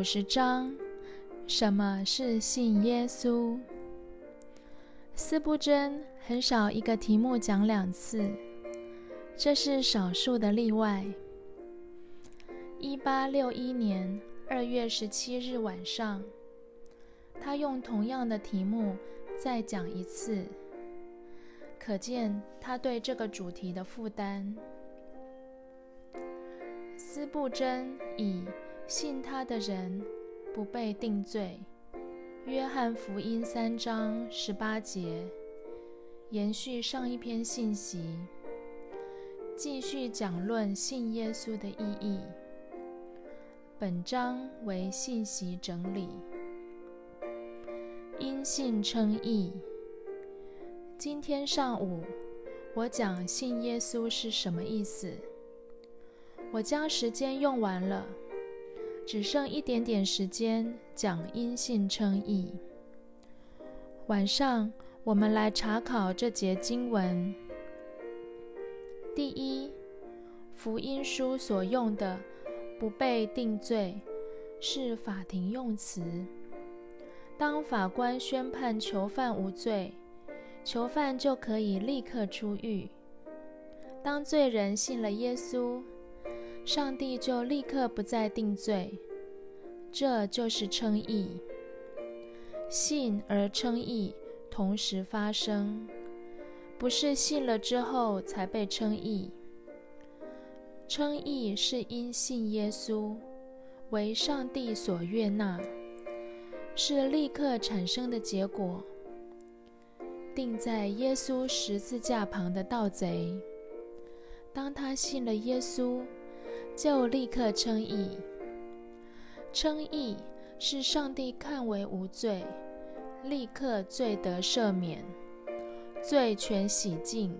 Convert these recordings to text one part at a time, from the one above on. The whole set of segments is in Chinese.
五十章：什么是信耶稣？斯布真很少一个题目讲两次，这是少数的例外。一八六一年二月十七日晚上，他用同样的题目再讲一次，可见他对这个主题的负担。斯布真以信他的人不被定罪。约翰福音三章十八节，延续上一篇信息，继续讲论信耶稣的意义。本章为信息整理。因信称义。今天上午我讲信耶稣是什么意思。我将时间用完了。只剩一点点时间讲音信称义。晚上我们来查考这节经文。第一，福音书所用的“不被定罪”是法庭用词。当法官宣判囚犯无罪，囚犯就可以立刻出狱。当罪人信了耶稣。上帝就立刻不再定罪，这就是称义。信而称义同时发生，不是信了之后才被称义。称义是因信耶稣为上帝所悦纳，是立刻产生的结果。定在耶稣十字架旁的盗贼，当他信了耶稣。就立刻称义。称义是上帝看为无罪，立刻罪得赦免，罪全洗净，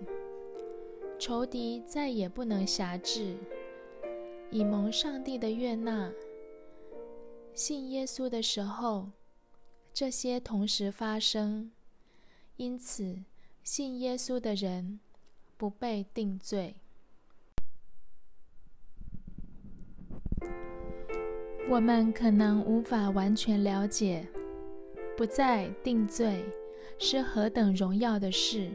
仇敌再也不能辖制，以蒙上帝的悦纳。信耶稣的时候，这些同时发生，因此信耶稣的人不被定罪。我们可能无法完全了解不再定罪是何等荣耀的事，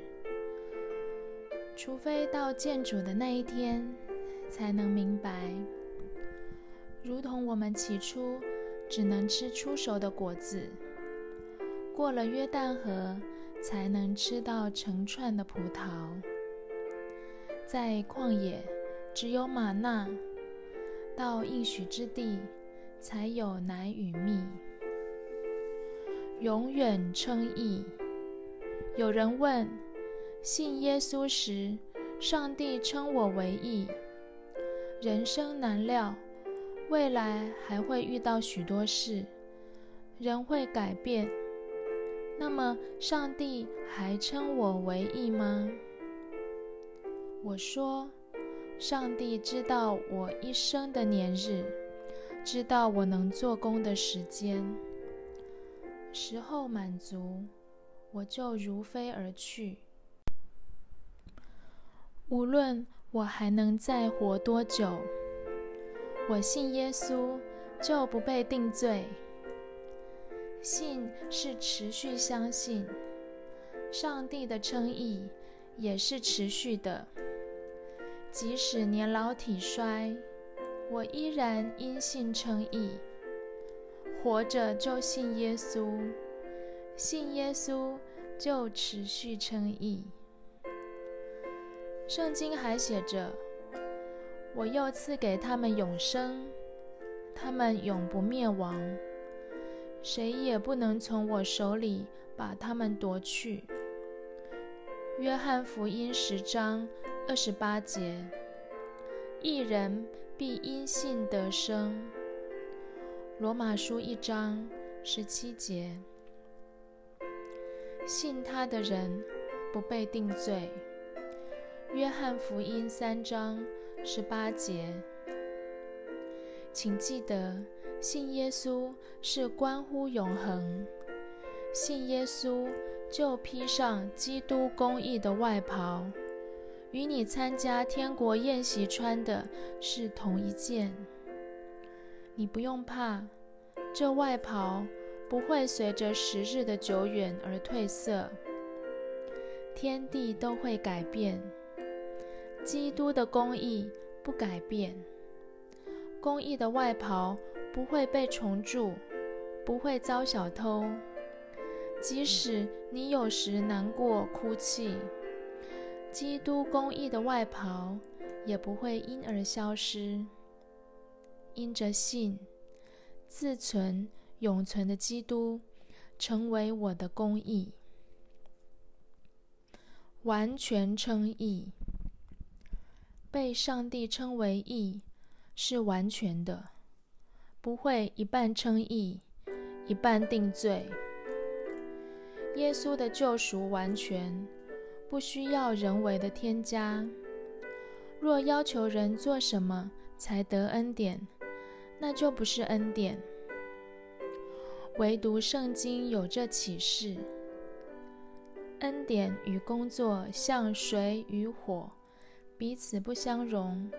除非到见主的那一天才能明白。如同我们起初只能吃出熟的果子，过了约旦河才能吃到成串的葡萄，在旷野只有玛纳，到应许之地。才有奶与蜜，永远称义。有人问：信耶稣时，上帝称我为义。人生难料，未来还会遇到许多事，人会改变。那么，上帝还称我为义吗？我说：上帝知道我一生的年日。知道我能做工的时间，时候满足，我就如飞而去。无论我还能再活多久，我信耶稣就不被定罪。信是持续相信，上帝的称义也是持续的，即使年老体衰。我依然因信称义，活着就信耶稣，信耶稣就持续称义。圣经还写着：“我又赐给他们永生，他们永不灭亡，谁也不能从我手里把他们夺去。”约翰福音十章二十八节。一人。必因信得生。罗马书一章十七节，信他的人不被定罪。约翰福音三章十八节，请记得，信耶稣是关乎永恒。信耶稣就披上基督公义的外袍。与你参加天国宴席穿的是同一件，你不用怕，这外袍不会随着时日的久远而褪色，天地都会改变，基督的公义不改变。公义的外袍不会被虫蛀，不会遭小偷。即使你有时难过哭泣，基督公义的外袍也不会因而消失。因着信，自存永存的基督成为我的公义，完全称义。被上帝称为义，是完全的，不会一半称义，一半定罪。耶稣的救赎完全，不需要人为的添加。若要求人做什么才得恩典，那就不是恩典。唯独圣经有这启示：恩典与工作像水与火，彼此不相容。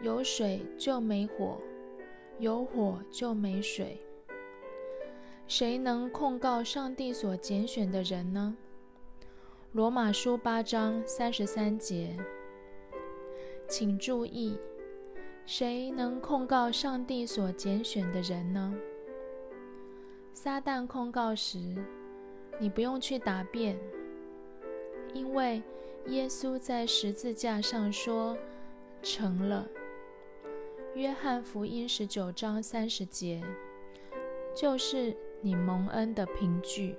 有水就没火，有火就没水。谁能控告上帝所拣选的人呢？罗马书八章三十三节。请注意。谁能控告上帝所拣选的人呢？撒旦控告时，你不用去答辩，因为耶稣在十字架上说：“成了。”约翰福音十九章三十节，就是你蒙恩的凭据。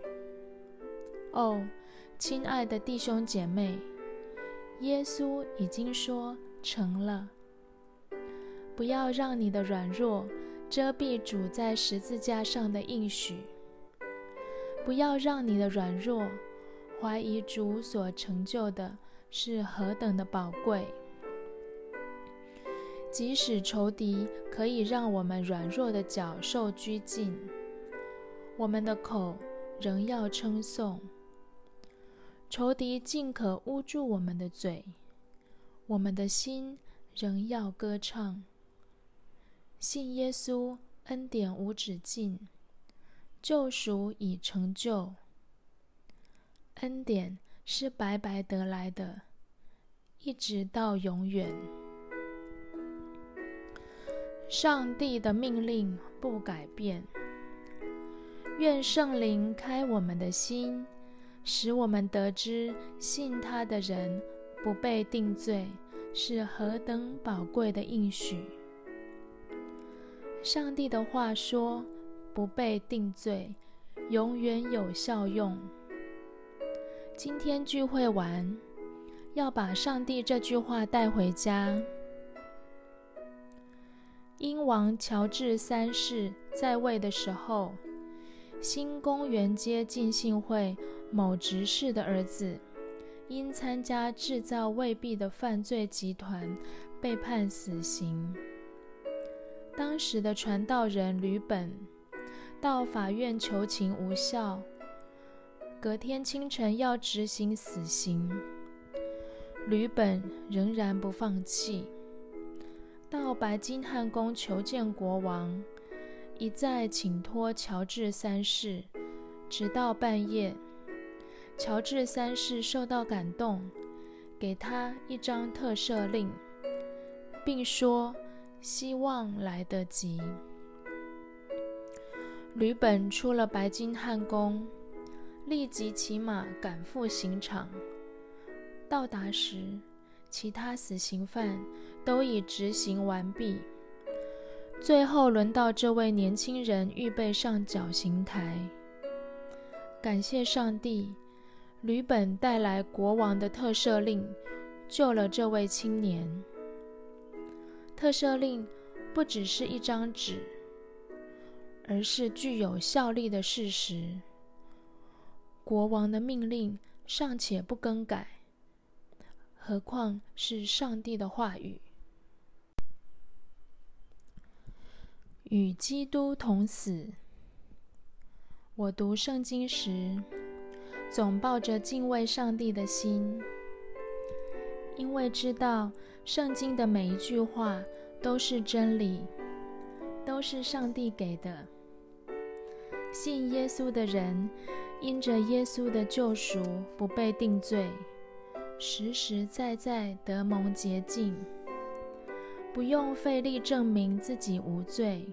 哦，亲爱的弟兄姐妹，耶稣已经说成了。不要让你的软弱遮蔽主在十字架上的应许。不要让你的软弱怀疑主所成就的是何等的宝贵。即使仇敌可以让我们软弱的脚受拘禁，我们的口仍要称颂；仇敌尽可捂住我们的嘴，我们的心仍要歌唱。信耶稣，恩典无止境，救赎已成就。恩典是白白得来的，一直到永远。上帝的命令不改变。愿圣灵开我们的心，使我们得知信他的人不被定罪是何等宝贵的应许。上帝的话说：“不被定罪，永远有效用。”今天聚会完，要把上帝这句话带回家。英王乔治三世在位的时候，新公园街浸信会某执事的儿子，因参加制造未必的犯罪集团，被判死刑。当时的传道人吕本到法院求情无效，隔天清晨要执行死刑，吕本仍然不放弃，到白金汉宫求见国王，一再请托乔治三世，直到半夜，乔治三世受到感动，给他一张特赦令，并说。希望来得及。吕本出了白金汉宫，立即骑马赶赴刑场。到达时，其他死刑犯都已执行完毕。最后轮到这位年轻人预备上绞刑台。感谢上帝，吕本带来国王的特赦令，救了这位青年。特赦令不只是一张纸，而是具有效力的事实。国王的命令尚且不更改，何况是上帝的话语？与基督同死。我读圣经时，总抱着敬畏上帝的心，因为知道。圣经的每一句话都是真理，都是上帝给的。信耶稣的人，因着耶稣的救赎，不被定罪，实实在在得蒙洁净，不用费力证明自己无罪。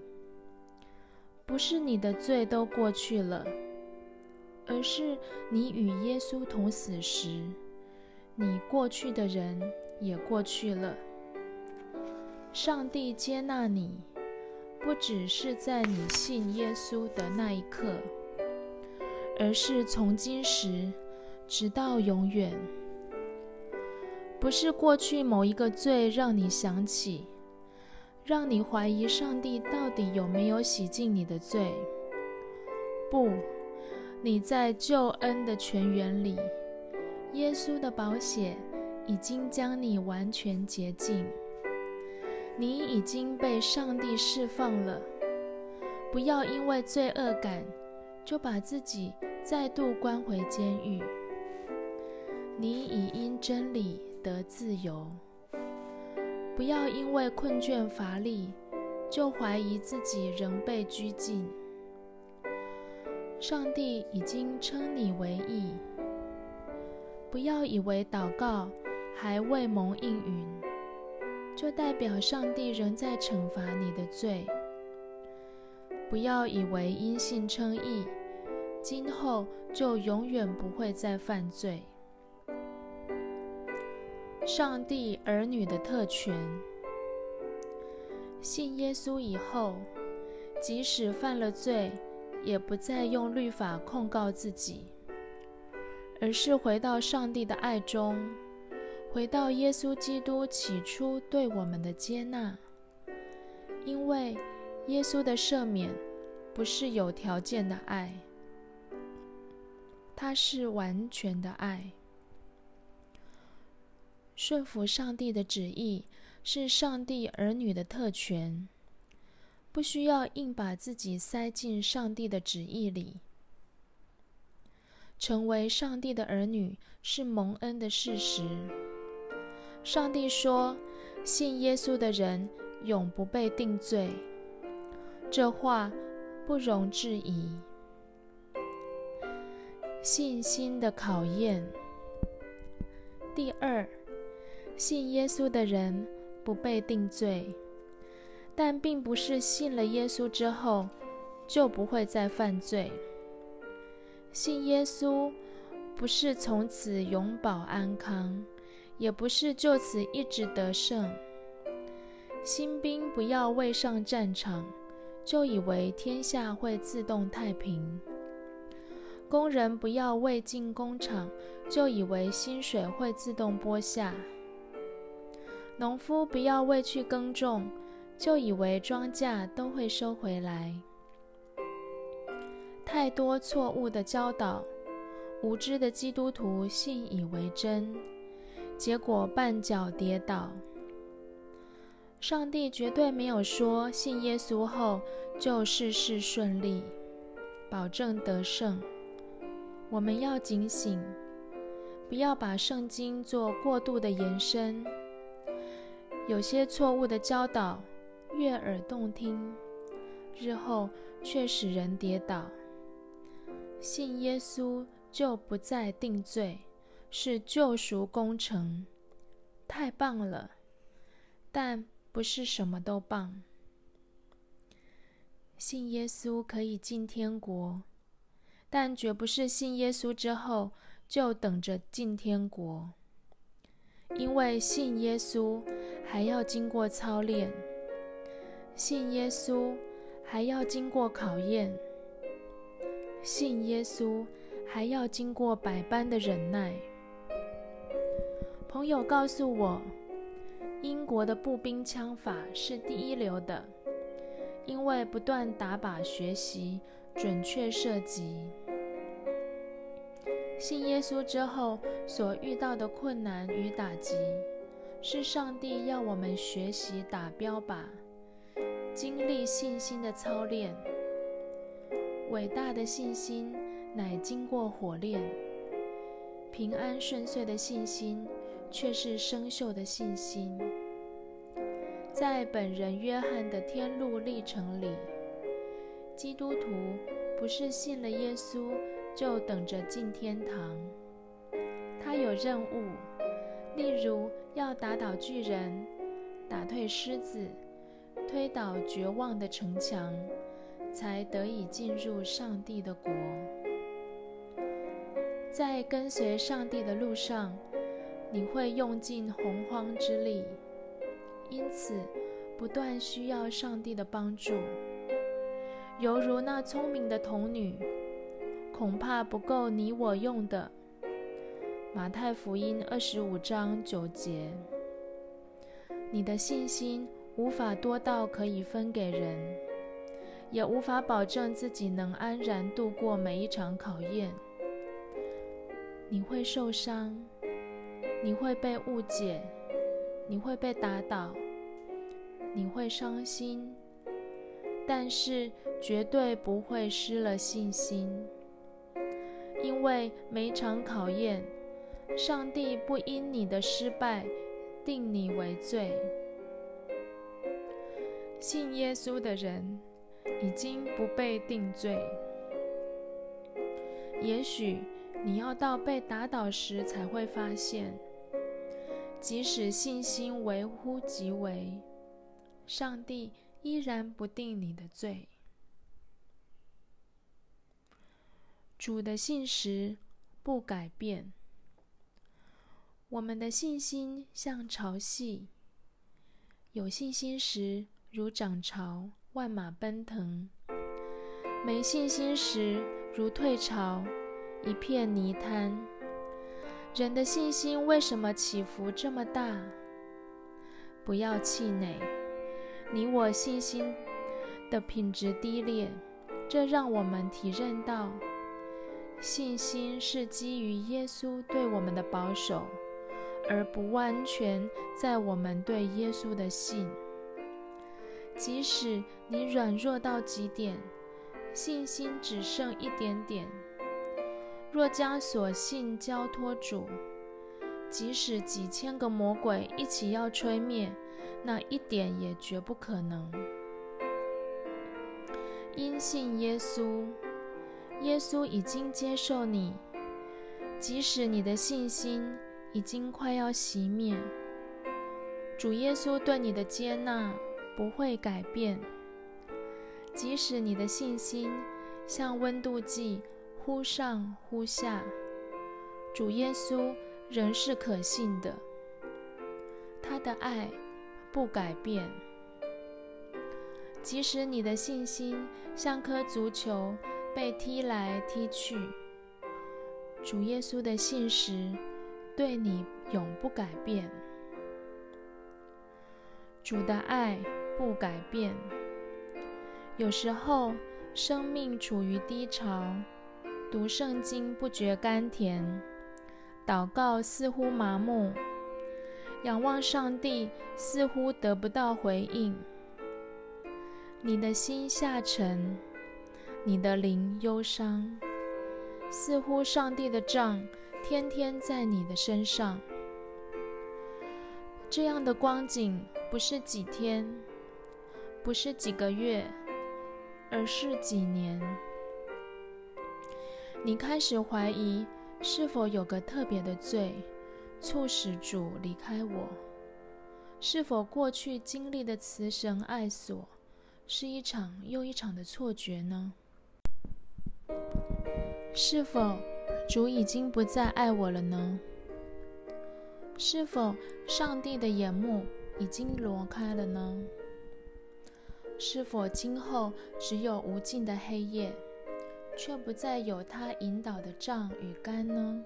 不是你的罪都过去了，而是你与耶稣同死时，你过去的人也过去了。上帝接纳你。不只是在你信耶稣的那一刻，而是从今时直到永远。不是过去某一个罪让你想起，让你怀疑上帝到底有没有洗净你的罪。不，你在救恩的泉源里，耶稣的宝血已经将你完全洁净。你已经被上帝释放了，不要因为罪恶感就把自己再度关回监狱。你已因真理得自由，不要因为困倦乏力就怀疑自己仍被拘禁。上帝已经称你为义，不要以为祷告还未蒙应允。就代表上帝仍在惩罚你的罪。不要以为因信称义，今后就永远不会再犯罪。上帝儿女的特权，信耶稣以后，即使犯了罪，也不再用律法控告自己，而是回到上帝的爱中。回到耶稣基督起初对我们的接纳，因为耶稣的赦免不是有条件的爱，它是完全的爱。顺服上帝的旨意是上帝儿女的特权，不需要硬把自己塞进上帝的旨意里。成为上帝的儿女是蒙恩的事实。上帝说：“信耶稣的人永不被定罪。”这话不容置疑。信心的考验。第二，信耶稣的人不被定罪，但并不是信了耶稣之后就不会再犯罪。信耶稣不是从此永保安康。也不是就此一直得胜。新兵不要未上战场，就以为天下会自动太平；工人不要未进工厂，就以为薪水会自动拨下；农夫不要未去耕种，就以为庄稼都会收回来。太多错误的教导，无知的基督徒信以为真。结果绊脚跌倒。上帝绝对没有说信耶稣后就事事顺利，保证得胜。我们要警醒，不要把圣经做过度的延伸。有些错误的教导悦耳动听，日后却使人跌倒。信耶稣就不再定罪。是救赎工程，太棒了，但不是什么都棒。信耶稣可以进天国，但绝不是信耶稣之后就等着进天国，因为信耶稣还要经过操练，信耶稣还要经过考验，信耶稣还要经过百般的忍耐。朋友告诉我，英国的步兵枪法是第一流的，因为不断打靶学习，准确射击。信耶稣之后所遇到的困难与打击，是上帝要我们学习打标靶，经历信心的操练。伟大的信心乃经过火炼，平安顺遂的信心。却是生锈的信心。在本人约翰的天路历程里，基督徒不是信了耶稣就等着进天堂。他有任务，例如要打倒巨人、打退狮子、推倒绝望的城墙，才得以进入上帝的国。在跟随上帝的路上，你会用尽洪荒之力，因此不断需要上帝的帮助。犹如那聪明的童女，恐怕不够你我用的。马太福音二十五章九节。你的信心无法多到可以分给人，也无法保证自己能安然度过每一场考验。你会受伤，你会被误解，你会被打倒，你会伤心。但是绝对不会失了信心，因为每场考验，上帝不因你的失败定你为罪。信耶稣的人已经不被定罪。也许你要到被打倒时才会发现，即使信心微乎其微，上帝。依然不定你的罪。主的信实不改变。我们的信心像潮汐，有信心时如涨潮，万马奔腾；没信心时如退潮，一片泥滩。人的信心为什么起伏这么大？不要气馁。你我信心的品质低劣，这让我们体认到，信心是基于耶稣对我们的保守，而不完全在我们对耶稣的信。即使你软弱到极点，信心只剩一点点，若将所信交托主，即使几千个魔鬼一起要吹灭。那一点也绝不可能。因信耶稣，耶稣已经接受你，即使你的信心已经快要熄灭，主耶稣对你的接纳不会改变。即使你的信心像温度计忽上忽下，主耶稣仍是可信的，他的爱。不改变，即使你的信心像颗足球被踢来踢去，主耶稣的信实对你永不改变。主的爱不改变。有时候生命处于低潮，读圣经不觉甘甜，祷告似乎麻木。仰望上帝，似乎得不到回应。你的心下沉，你的灵忧伤，似乎上帝的杖天天在你的身上。这样的光景不是几天，不是几个月，而是几年。你开始怀疑，是否有个特别的罪。促使主离开我，是否过去经历的慈神爱所，是一场又一场的错觉呢？是否主已经不再爱我了呢？是否上帝的眼目已经挪开了呢？是否今后只有无尽的黑夜，却不再有他引导的杖与竿呢？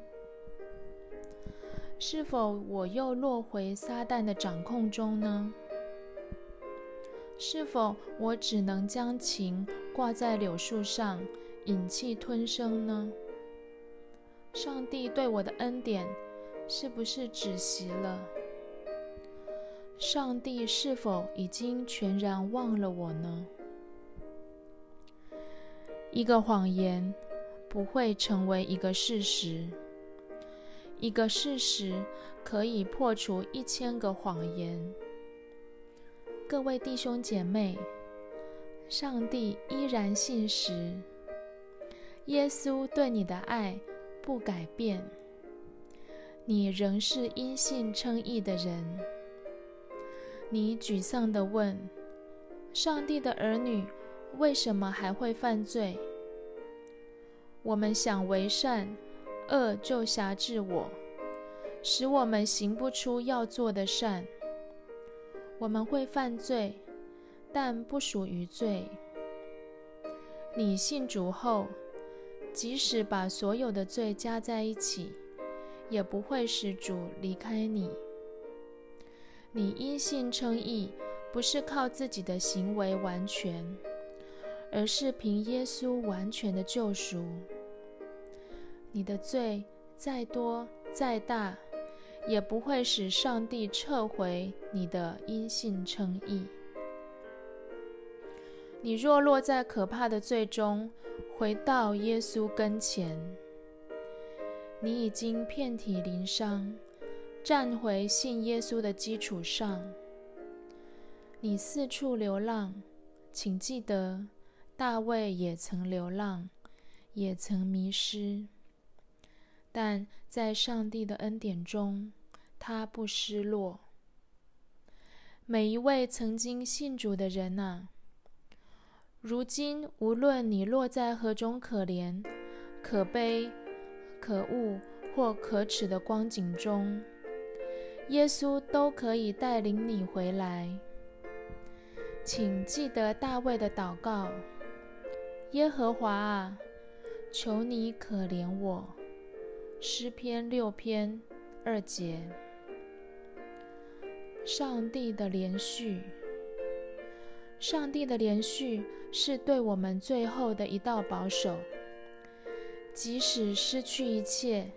是否我又落回撒旦的掌控中呢？是否我只能将情挂在柳树上，忍气吞声呢？上帝对我的恩典是不是止息了？上帝是否已经全然忘了我呢？一个谎言不会成为一个事实。一个事实可以破除一千个谎言。各位弟兄姐妹，上帝依然信实。耶稣对你的爱不改变，你仍是因信称义的人。你沮丧地问：“上帝的儿女为什么还会犯罪？”我们想为善，恶就辖制我，使我们行不出要做的善。我们会犯罪，但不属于罪。你信主后，即使把所有的罪加在一起，也不会使主离开你。你因信称义，不是靠自己的行为完全，而是凭耶稣完全的救赎。你的罪再多再大，也不会使上帝撤回你的因信称义。你若落在可怕的罪中，回到耶稣跟前，你已经遍体鳞伤，站回信耶稣的基础上。你四处流浪，请记得，大卫也曾流浪，也曾迷失。但在上帝的恩典中，他不失落。每一位曾经信主的人呐，如今无论你落在何种可怜、可悲、可恶或可耻的光景中，耶稣都可以带领你回来。请记得大卫的祷告：“耶和华啊，求你可怜我。”诗篇六篇二节，上帝的连续，上帝的连续是对我们最后的一道保守。即使失去一切，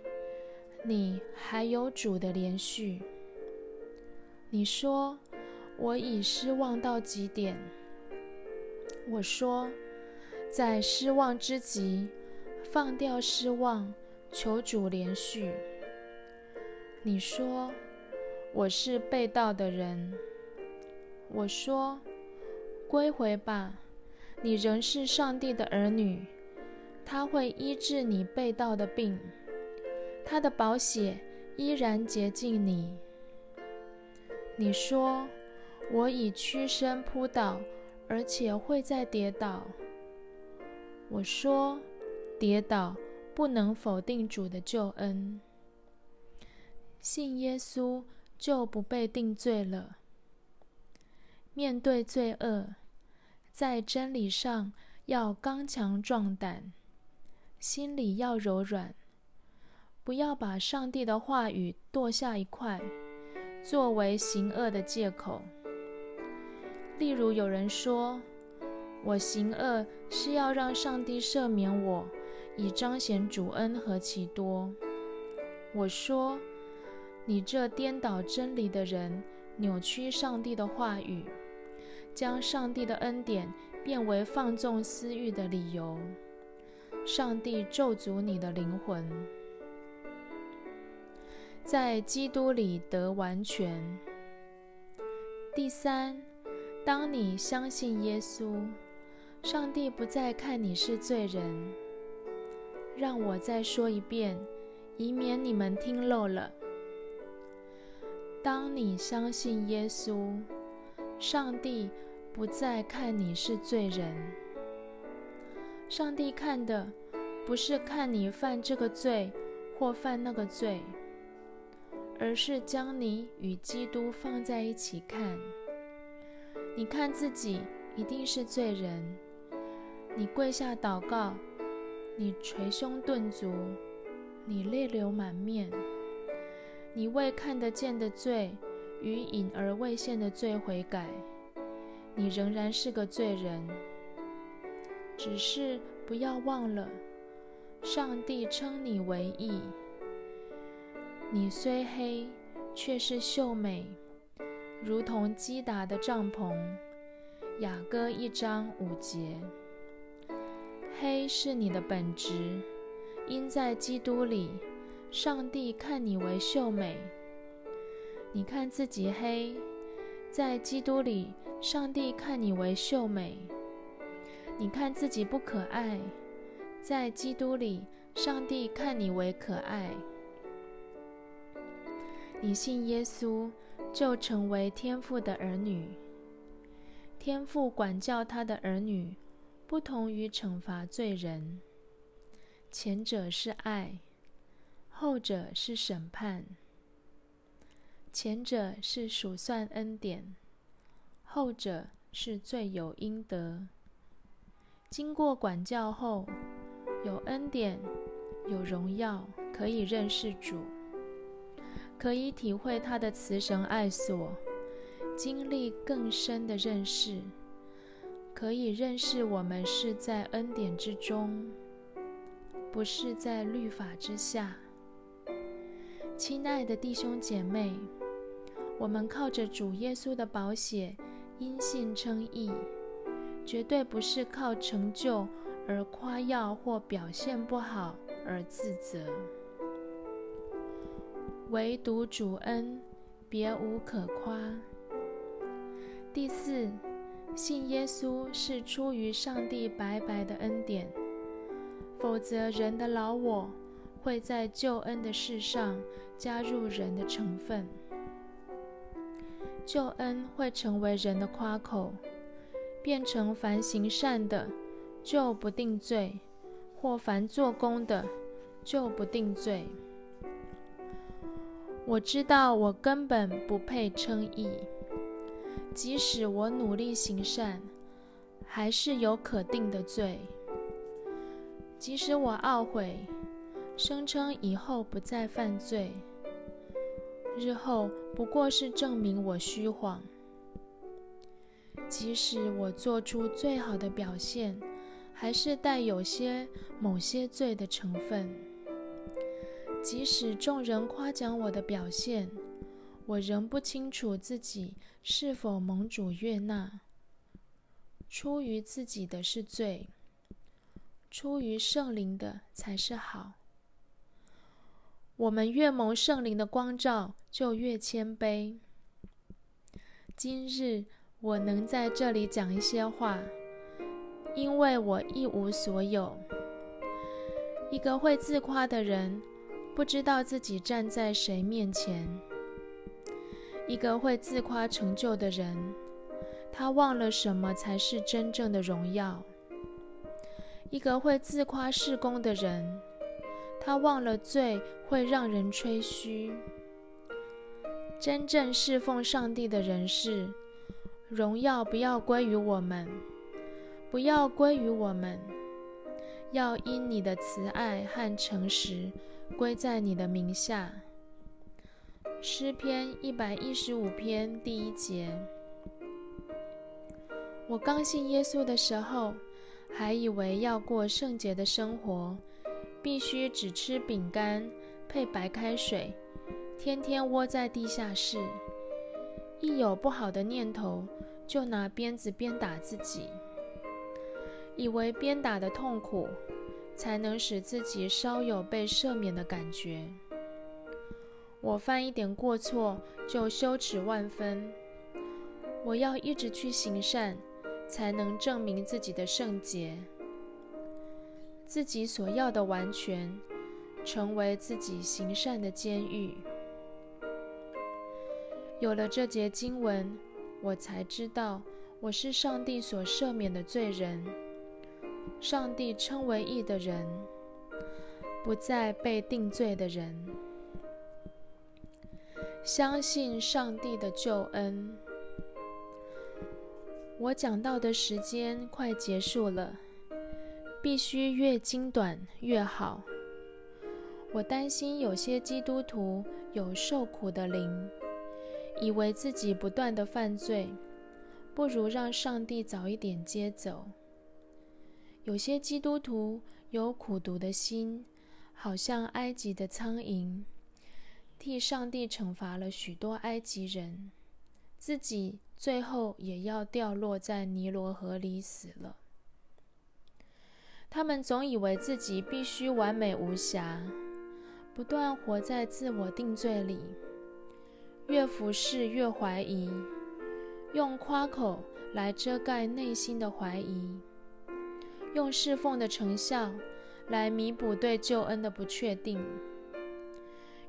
你还有主的连续。你说我已失望到极点，我说在失望之极，放掉失望。求主连续。你说我是被盗的人，我说归回吧，你仍是上帝的儿女，他会医治你被盗的病，他的宝血依然洁净你。你说我已屈身扑倒，而且会再跌倒，我说跌倒。不能否定主的救恩。信耶稣就不被定罪了。面对罪恶，在真理上要刚强壮胆，心里要柔软，不要把上帝的话语剁下一块，作为行恶的借口。例如，有人说：“我行恶是要让上帝赦免我。”以彰显主恩和其多。我说：“你这颠倒真理的人，扭曲上帝的话语，将上帝的恩典变为放纵私欲的理由。上帝咒诅你的灵魂，在基督里得完全。”第三，当你相信耶稣，上帝不再看你是罪人。让我再说一遍，以免你们听漏了。当你相信耶稣，上帝不再看你是罪人。上帝看的不是看你犯这个罪或犯那个罪，而是将你与基督放在一起看。你看自己一定是罪人，你跪下祷告。你捶胸顿足，你泪流满面，你为看得见的罪与隐而未现的罪悔改，你仍然是个罪人。只是不要忘了，上帝称你为义。你虽黑，却是秀美，如同基达的帐篷。雅歌一章五节。黑是你的本质，因在基督里，上帝看你为秀美。你看自己黑，在基督里，上帝看你为秀美。你看自己不可爱，在基督里，上帝看你为可爱。你信耶稣，就成为天父的儿女。天父管教他的儿女，不同于惩罚罪人。前者是爱，后者是审判。前者是数算恩典，后者是罪有应得。经过管教后，有恩典，有荣耀，可以认识主。可以体会他的慈神爱所，经历更深的认识，可以认识我们是在恩典之中，不是在律法之下。亲爱的弟兄姐妹，我们靠着主耶稣的宝血，因信称义，绝对不是靠成就而夸耀或表现不好而自责。唯独主恩，别无可夸。第四，信耶稣是出于上帝白白的恩典，否则人的老我会在救恩的事上加入人的成分，救恩会成为人的夸口，变成凡行善的就不定罪，或凡做工的就不定罪。我知道我根本不配称义，即使我努力行善，还是有可定的罪。即使我懊悔，声称以后不再犯罪，日后不过是证明我虚谎。即使我做出最好的表现，还是带有些某些罪的成分。即使众人夸奖我的表现，我仍不清楚自己是否蒙主悦纳。出于自己的是罪，出于圣灵的才是好。我们越蒙圣灵的光照，就越谦卑。今日我能在这里讲一些话，因为我一无所有。一个会自夸的人。不知道自己站在谁面前。一个会自夸成就的人，他忘了什么才是真正的荣耀。一个会自夸事功的人，他忘了罪会让人吹嘘。真正侍奉上帝的人是，荣耀不要归于我们，不要归于我们，要因你的慈爱和诚实。归在你的名下。诗篇一百一十五篇第一节。我刚信耶稣的时候，还以为要过圣洁的生活，必须只吃饼干配白开水，天天窝在地下室。一有不好的念头，就拿鞭子鞭打自己，以为鞭打的痛苦。才能使自己稍有被赦免的感觉。我犯一点过错就羞耻万分。我要一直去行善，才能证明自己的圣洁，自己所要的完全，成为自己行善的监狱。有了这节经文，我才知道我是上帝所赦免的罪人。上帝称为义的人，不再被定罪的人，相信上帝的救恩。我讲到的时间快结束了，必须越精短越好。我担心有些基督徒有受苦的灵，以为自己不断的犯罪，不如让上帝早一点接走。有些基督徒有苦毒的心，好像埃及的苍蝇，替上帝惩罚了许多埃及人，自己最后也要掉落在尼罗河里死了。他们总以为自己必须完美无瑕，不断活在自我定罪里，越服侍越怀疑，用夸口来遮盖内心的怀疑。用侍奉的成效来弥补对救恩的不确定，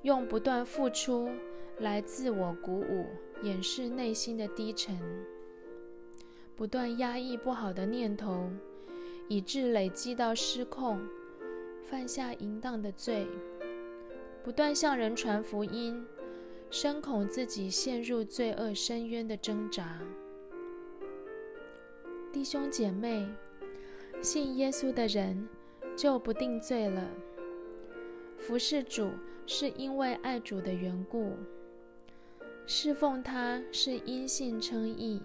用不断付出来自我鼓舞，掩饰内心的低沉，不断压抑不好的念头，以致累积到失控，犯下淫荡的罪，不断向人传福音，深恐自己陷入罪恶深渊的挣扎。弟兄姐妹，信耶稣的人。就不定罪了。服侍主是因为爱主的缘故，侍奉他是因信称义，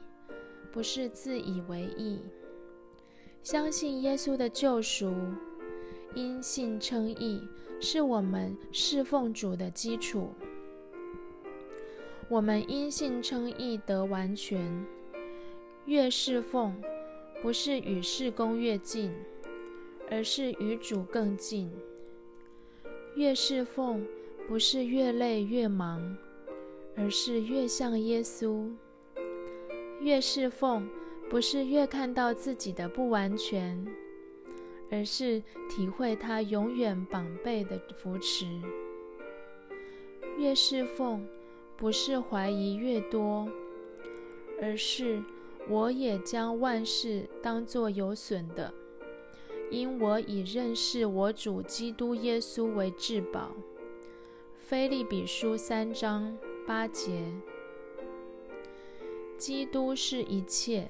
不是自以为义。相信耶稣的救赎，因信称义，是我们侍奉主的基础。我们因信称义得完全，越侍奉，不是与事工越近。而是与主更近。越侍奉，不是越累越忙，而是越像耶稣；越侍奉，不是越看到自己的不完全，而是体会他永远绑背的扶持；越侍奉，不是怀疑越多，而是我也将万事当作有损的。因我以认识我主基督耶稣为至宝。菲利比书三章八节。基督是一切。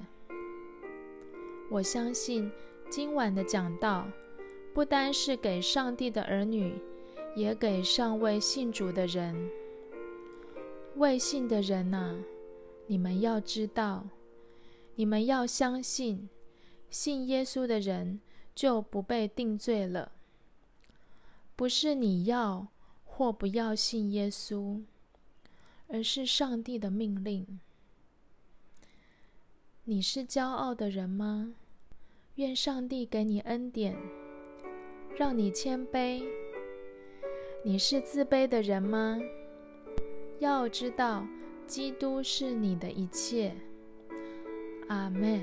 我相信今晚的讲道，不单是给上帝的儿女，也给尚未信主的人。未信的人呐，你们要知道，你们要相信，信耶稣的人。就不被定罪了。不是你要或不要信耶稣，而是上帝的命令。你是骄傲的人吗？愿上帝给你恩典，让你谦卑。你是自卑的人吗？要知道，基督是你的一切。阿门。